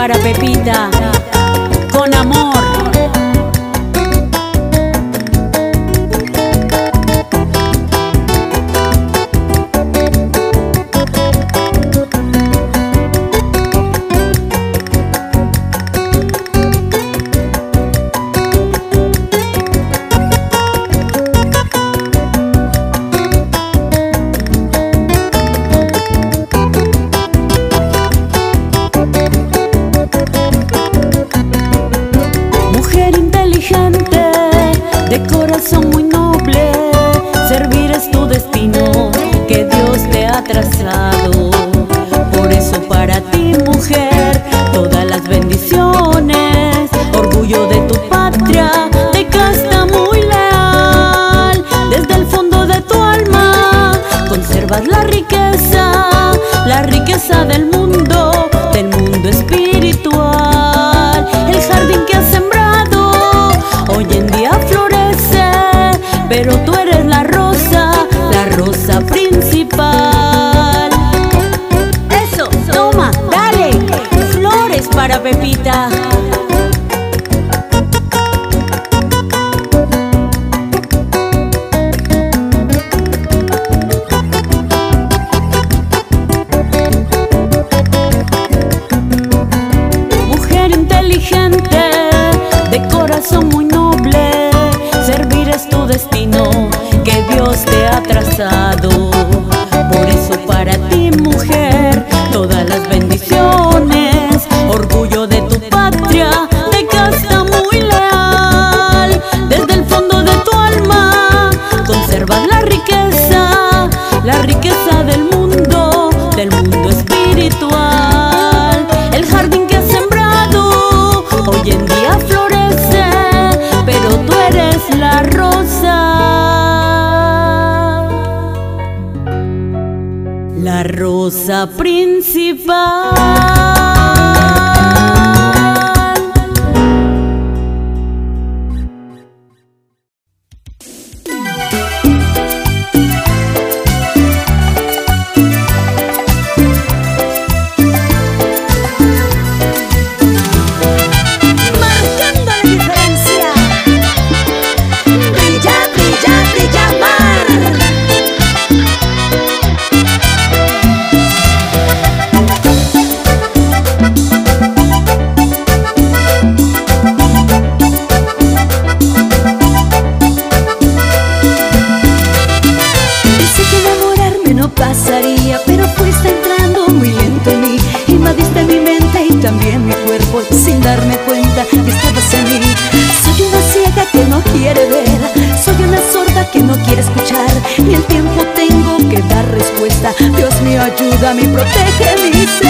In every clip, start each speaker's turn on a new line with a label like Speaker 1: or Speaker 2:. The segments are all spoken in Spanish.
Speaker 1: para Pepita, con amor. casa del mundo. la rosa principal.
Speaker 2: darme cuenta que estabas en mí. Soy una ciega que no quiere ver, soy una sorda que no quiere escuchar. Ni el tiempo tengo que dar respuesta. Dios mío, ayúdame y protege mi ser.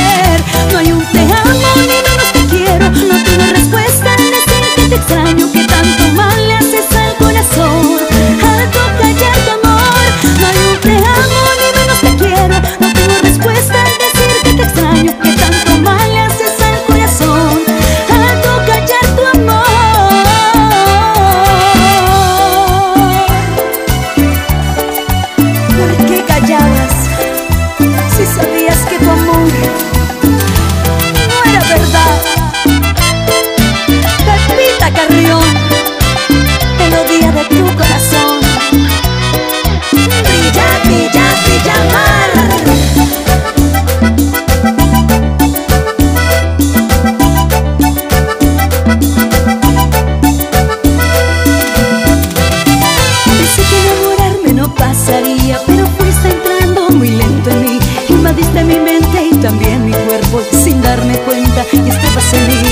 Speaker 2: pasaría, pero fuiste entrando muy lento en mí. Invadiste mi mente y también mi cuerpo sin darme cuenta y estabas en mí.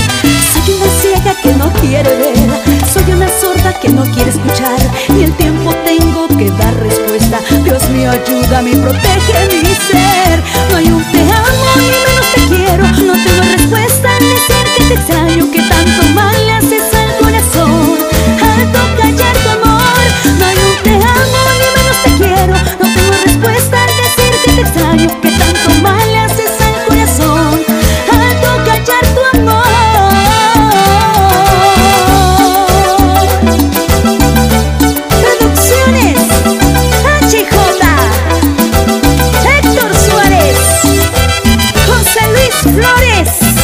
Speaker 2: Soy una ciega que no quiere ver, soy una sorda que no quiere escuchar. Ni el tiempo tengo que dar respuesta. Dios mío, ayúdame, protégeme. Flores.